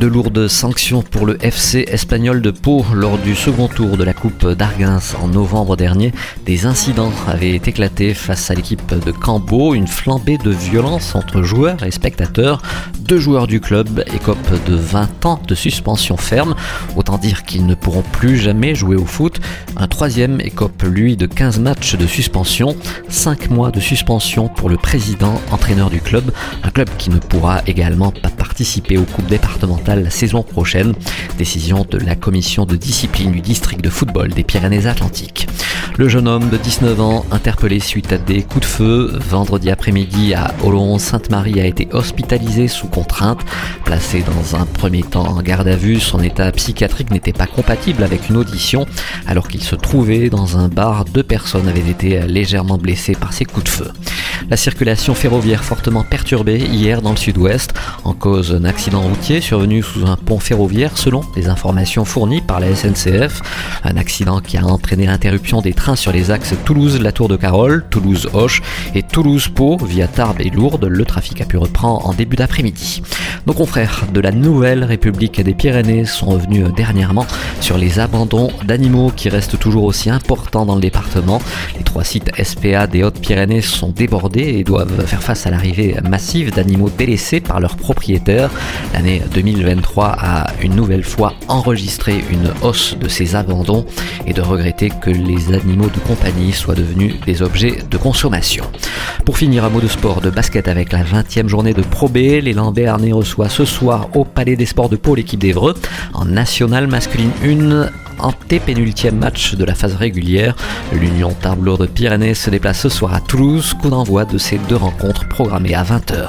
De lourdes sanctions pour le FC espagnol de Pau lors du second tour de la Coupe d'Argens en novembre dernier. Des incidents avaient éclaté face à l'équipe de Cambo, une flambée de violence entre joueurs et spectateurs. Deux joueurs du club écopent de 20 ans de suspension ferme, autant dire qu'ils ne pourront plus jamais jouer au foot. Un troisième écope lui de 15 matchs de suspension, 5 mois de suspension pour le président entraîneur du club, un club qui ne pourra également pas participer aux coupes départementales la saison prochaine. Décision de la commission de discipline du district de football des Pyrénées-Atlantiques. Le jeune homme de 19 ans, interpellé suite à des coups de feu, vendredi après-midi à Oloron-Sainte-Marie, a été hospitalisé sous contrainte. Placé dans un premier temps en garde à vue, son état psychiatrique n'était pas compatible avec une audition. Alors qu'il se trouvait dans un bar, deux personnes avaient été légèrement blessées par ces coups de feu. La circulation ferroviaire fortement perturbée hier dans le sud-ouest, en cause d'un accident routier survenu sous un pont ferroviaire selon les informations fournies par la SNCF. Un accident qui a entraîné l'interruption des trains sur les axes Toulouse-La Tour de Carole, Toulouse-Hoche et Toulouse-Pau via Tarbes et Lourdes. Le trafic a pu reprendre en début d'après-midi. Nos confrères de la Nouvelle République des Pyrénées sont revenus dernièrement sur les abandons d'animaux qui restent toujours aussi importants dans le département. Les trois sites SPA des Hautes-Pyrénées sont débordés et doivent faire face à l'arrivée massive d'animaux délaissés par leurs propriétaires. L'année 2023 a une nouvelle fois enregistré une hausse de ces abandons et de regretter que les animaux de compagnie soient devenus des objets de consommation. Pour finir, un mot de sport de basket avec la 20e journée de Pro B. L'élan Béarnais reçoit ce soir au Palais des Sports de Pau l'équipe d'Evreux en nationale masculine 1 antépénultième match de la phase régulière. L'Union Tarbes de Pyrénées se déplace ce soir à Toulouse, coup d'envoi de ces deux rencontres programmées à 20h.